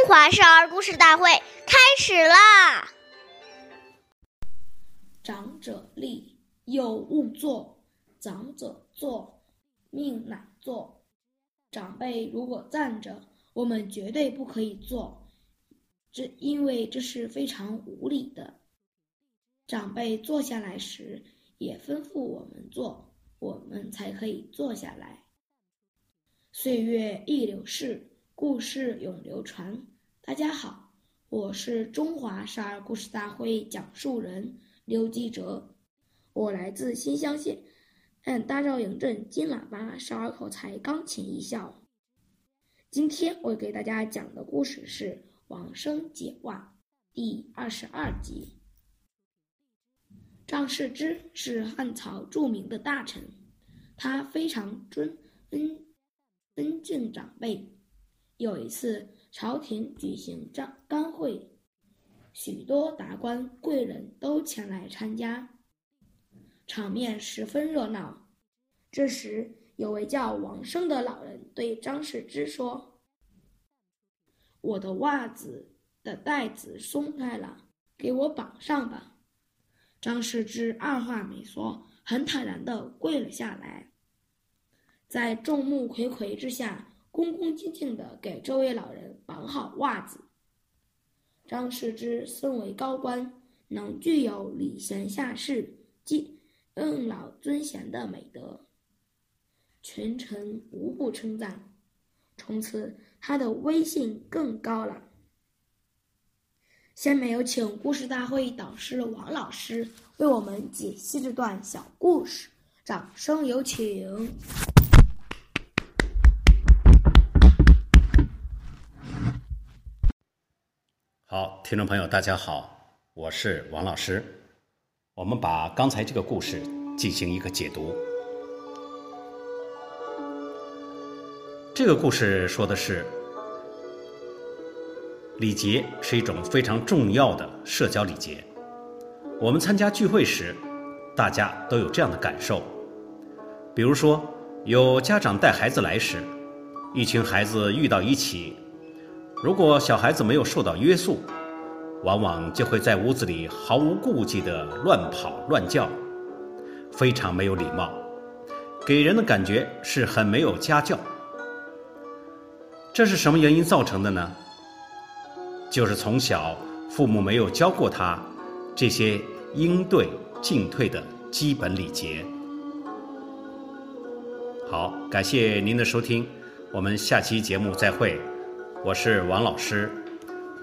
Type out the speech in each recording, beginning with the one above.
中华少儿故事大会开始啦！长者立，有勿坐；长者坐，命乃坐。长辈如果站着，我们绝对不可以坐，这因为这是非常无礼的。长辈坐下来时，也吩咐我们坐，我们才可以坐下来。岁月易流逝。故事永流传。大家好，我是中华少儿故事大会讲述人刘继哲，我来自新乡县，按大赵营镇金喇叭少儿口才钢琴艺校。今天我给大家讲的故事是《往生解卦》第二十二集。张世之是汉朝著名的大臣，他非常尊恩尊敬长辈。有一次，朝廷举行张干会，许多达官贵人都前来参加，场面十分热闹。这时，有位叫王生的老人对张世之说：“我的袜子的带子松开了，给我绑上吧。”张世之二话没说，很坦然地跪了下来，在众目睽睽之下。恭恭敬敬地给这位老人绑好袜子。张世之身为高官，能具有礼贤下士、敬敬老尊贤的美德，群臣无不称赞。从此，他的威信更高了。下面有请故事大会导师王老师为我们解析这段小故事，掌声有请。好，听众朋友，大家好，我是王老师。我们把刚才这个故事进行一个解读。这个故事说的是，礼节是一种非常重要的社交礼节。我们参加聚会时，大家都有这样的感受。比如说，有家长带孩子来时，一群孩子遇到一起。如果小孩子没有受到约束，往往就会在屋子里毫无顾忌地乱跑乱叫，非常没有礼貌，给人的感觉是很没有家教。这是什么原因造成的呢？就是从小父母没有教过他这些应对进退的基本礼节。好，感谢您的收听，我们下期节目再会。我是王老师，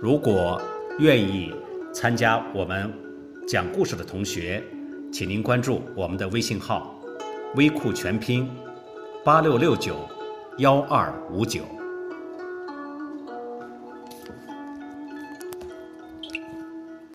如果愿意参加我们讲故事的同学，请您关注我们的微信号“微库全拼八六六九幺二五九”。